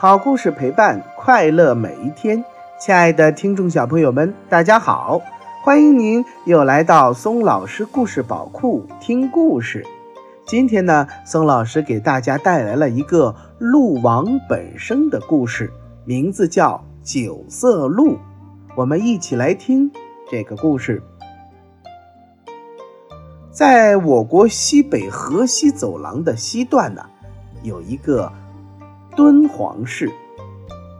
好故事陪伴快乐每一天，亲爱的听众小朋友们，大家好，欢迎您又来到松老师故事宝库听故事。今天呢，松老师给大家带来了一个鹿王本生的故事，名字叫《九色鹿》。我们一起来听这个故事。在我国西北河西走廊的西段呢，有一个。敦煌市，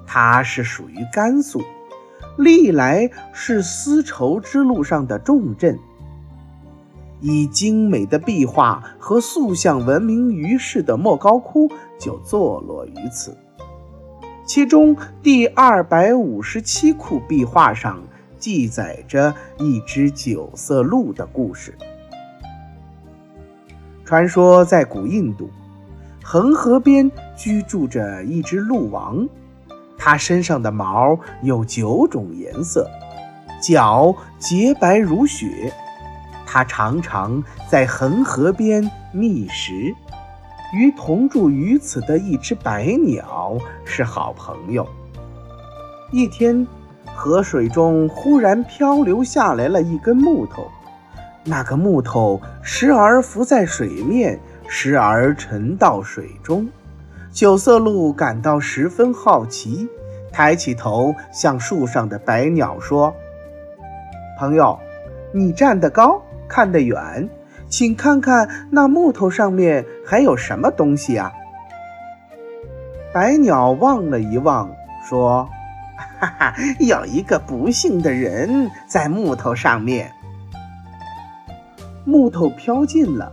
它是属于甘肃，历来是丝绸之路上的重镇，以精美的壁画和塑像闻名于世的莫高窟就坐落于此。其中第二百五十七窟壁画上记载着一只九色鹿的故事。传说在古印度。恒河边居住着一只鹿王，它身上的毛有九种颜色，脚洁白如雪。它常常在恒河边觅食，与同住于此的一只白鸟是好朋友。一天，河水中忽然漂流下来了一根木头，那个木头时而浮在水面。时而沉到水中，九色鹿感到十分好奇，抬起头向树上的白鸟说：“朋友，你站得高，看得远，请看看那木头上面还有什么东西啊？”白鸟望了一望，说：“哈哈，有一个不幸的人在木头上面。”木头飘近了。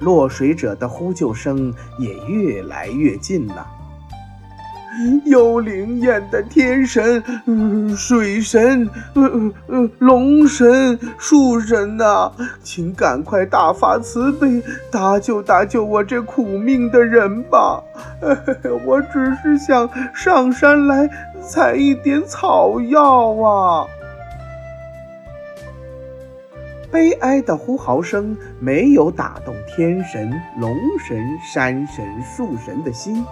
落水者的呼救声也越来越近了。有灵验的天神、水神、龙神、树神呐，请赶快大发慈悲，搭救搭救我这苦命的人吧！我只是想上山来采一点草药啊。悲哀的呼嚎声没有打动天神、龙神、山神、树神的心，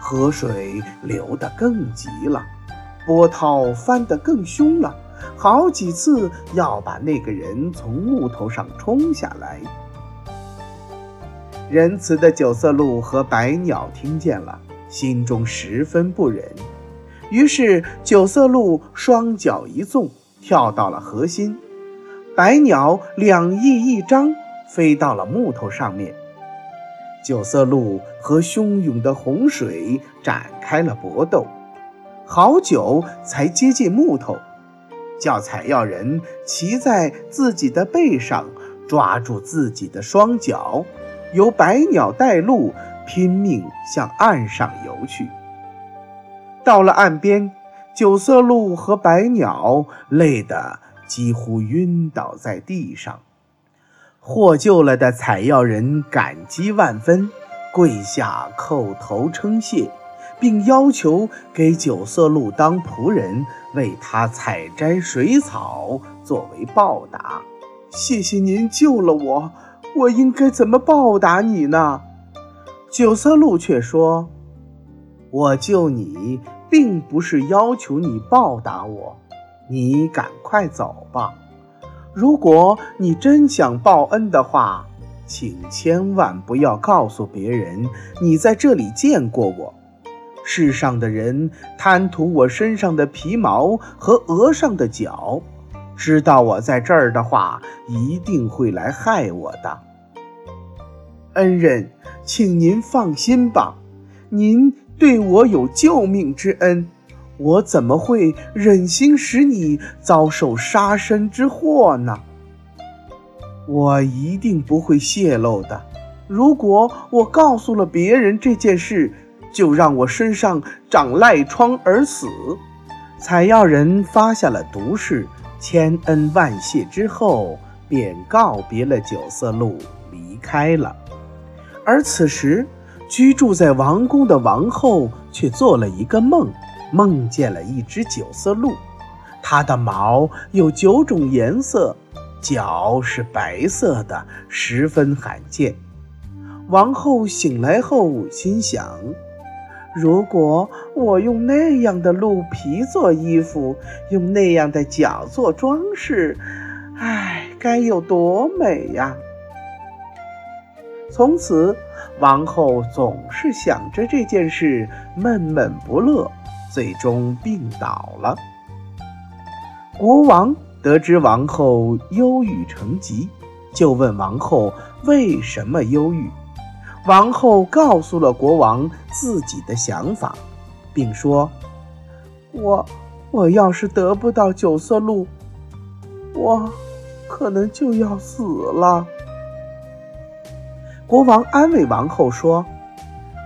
河水流得更急了，波涛翻得更凶了，好几次要把那个人从木头上冲下来。仁慈的九色鹿和白鸟听见了，心中十分不忍，于是九色鹿双脚一纵，跳到了河心。白鸟两翼一张，飞到了木头上面。九色鹿和汹涌的洪水展开了搏斗，好久才接近木头，叫采药人骑在自己的背上，抓住自己的双脚，由白鸟带路，拼命向岸上游去。到了岸边，九色鹿和白鸟累得。几乎晕倒在地上，获救了的采药人感激万分，跪下叩头称谢，并要求给九色鹿当仆人，为他采摘水草作为报答。谢谢您救了我，我应该怎么报答你呢？九色鹿却说：“我救你，并不是要求你报答我。”你赶快走吧！如果你真想报恩的话，请千万不要告诉别人你在这里见过我。世上的人贪图我身上的皮毛和额上的角，知道我在这儿的话，一定会来害我的。恩人，请您放心吧，您对我有救命之恩。我怎么会忍心使你遭受杀身之祸呢？我一定不会泄露的。如果我告诉了别人这件事，就让我身上长癞疮而死。采药人发下了毒誓，千恩万谢之后，便告别了九色鹿，离开了。而此时，居住在王宫的王后却做了一个梦。梦见了一只九色鹿，它的毛有九种颜色，脚是白色的，十分罕见。王后醒来后心想：如果我用那样的鹿皮做衣服，用那样的角做装饰，唉，该有多美呀！从此，王后总是想着这件事，闷闷不乐，最终病倒了。国王得知王后忧郁成疾，就问王后为什么忧郁。王后告诉了国王自己的想法，并说：“我，我要是得不到九色鹿，我可能就要死了。”国王安慰王后说：“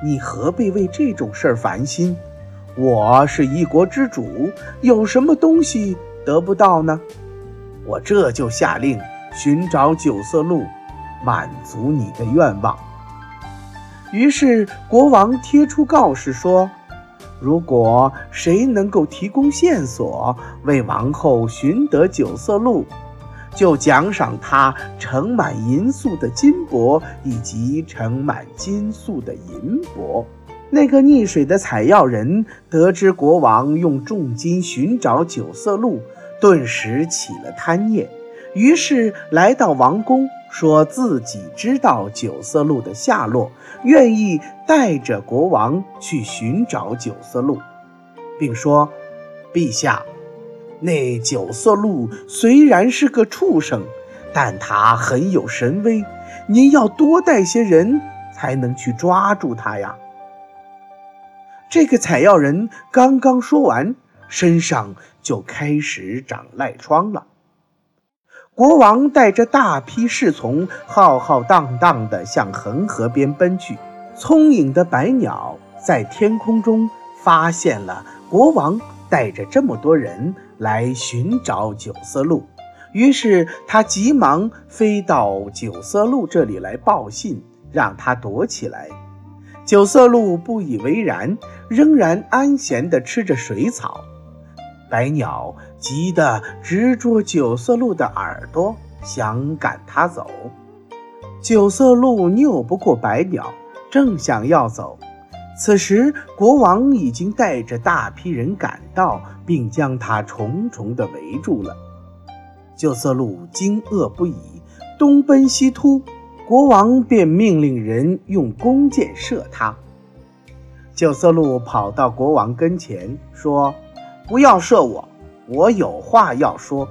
你何必为这种事儿烦心？我是一国之主，有什么东西得不到呢？我这就下令寻找九色鹿，满足你的愿望。”于是国王贴出告示说：“如果谁能够提供线索，为王后寻得九色鹿，就奖赏他盛满银粟的金帛以及盛满金粟的银帛。”那个溺水的采药人得知国王用重金寻找九色鹿，顿时起了贪念，于是来到王宫。说自己知道九色鹿的下落，愿意带着国王去寻找九色鹿，并说：“陛下，那九色鹿虽然是个畜生，但它很有神威，您要多带些人才能去抓住它呀。”这个采药人刚刚说完，身上就开始长癞疮了。国王带着大批侍从，浩浩荡荡地向恒河边奔去。聪颖的白鸟在天空中发现了国王带着这么多人来寻找九色鹿，于是他急忙飞到九色鹿这里来报信，让他躲起来。九色鹿不以为然，仍然安闲地吃着水草。白鸟急得直捉九色鹿的耳朵，想赶它走。九色鹿拗不过白鸟，正想要走，此时国王已经带着大批人赶到，并将它重重地围住了。九色鹿惊愕不已，东奔西突，国王便命令人用弓箭射它。九色鹿跑到国王跟前，说。不要射我，我有话要说。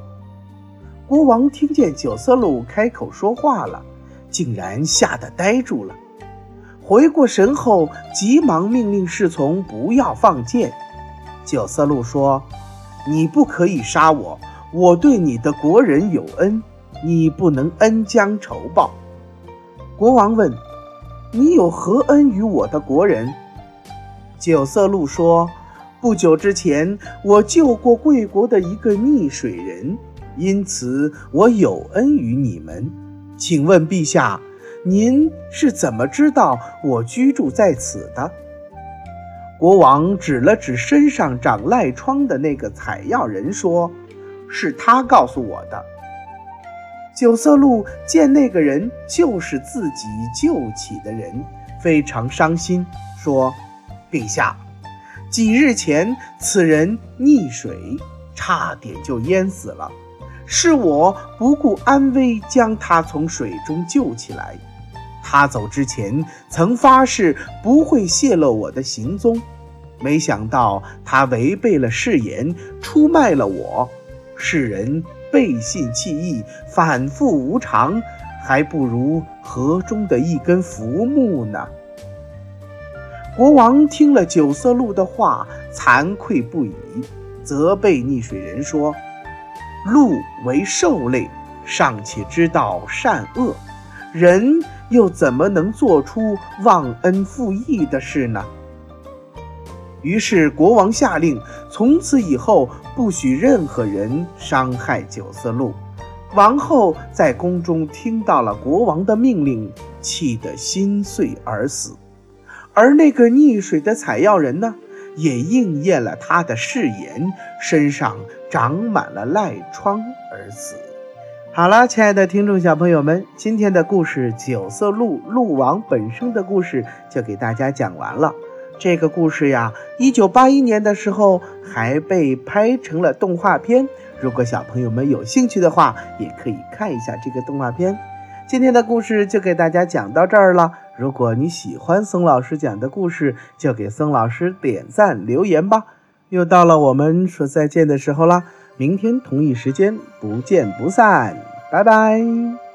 国王听见九色鹿开口说话了，竟然吓得呆住了。回过神后，急忙命令侍从不要放箭。九色鹿说：“你不可以杀我，我对你的国人有恩，你不能恩将仇报。”国王问：“你有何恩于我的国人？”九色鹿说。不久之前，我救过贵国的一个溺水人，因此我有恩于你们。请问陛下，您是怎么知道我居住在此的？国王指了指身上长癞疮的那个采药人，说：“是他告诉我的。”九色鹿见那个人就是自己救起的人，非常伤心，说：“陛下。”几日前，此人溺水，差点就淹死了。是我不顾安危，将他从水中救起来。他走之前曾发誓不会泄露我的行踪，没想到他违背了誓言，出卖了我。世人背信弃义，反复无常，还不如河中的一根浮木呢。国王听了九色鹿的话，惭愧不已，责备溺水人说：“鹿为兽类，尚且知道善恶，人又怎么能做出忘恩负义的事呢？”于是国王下令，从此以后不许任何人伤害九色鹿。王后在宫中听到了国王的命令，气得心碎而死。而那个溺水的采药人呢，也应验了他的誓言，身上长满了癞疮而死。好了，亲爱的听众小朋友们，今天的故事《九色鹿鹿王本生》的故事就给大家讲完了。这个故事呀，一九八一年的时候还被拍成了动画片。如果小朋友们有兴趣的话，也可以看一下这个动画片。今天的故事就给大家讲到这儿了。如果你喜欢松老师讲的故事，就给松老师点赞留言吧。又到了我们说再见的时候啦，明天同一时间不见不散，拜拜。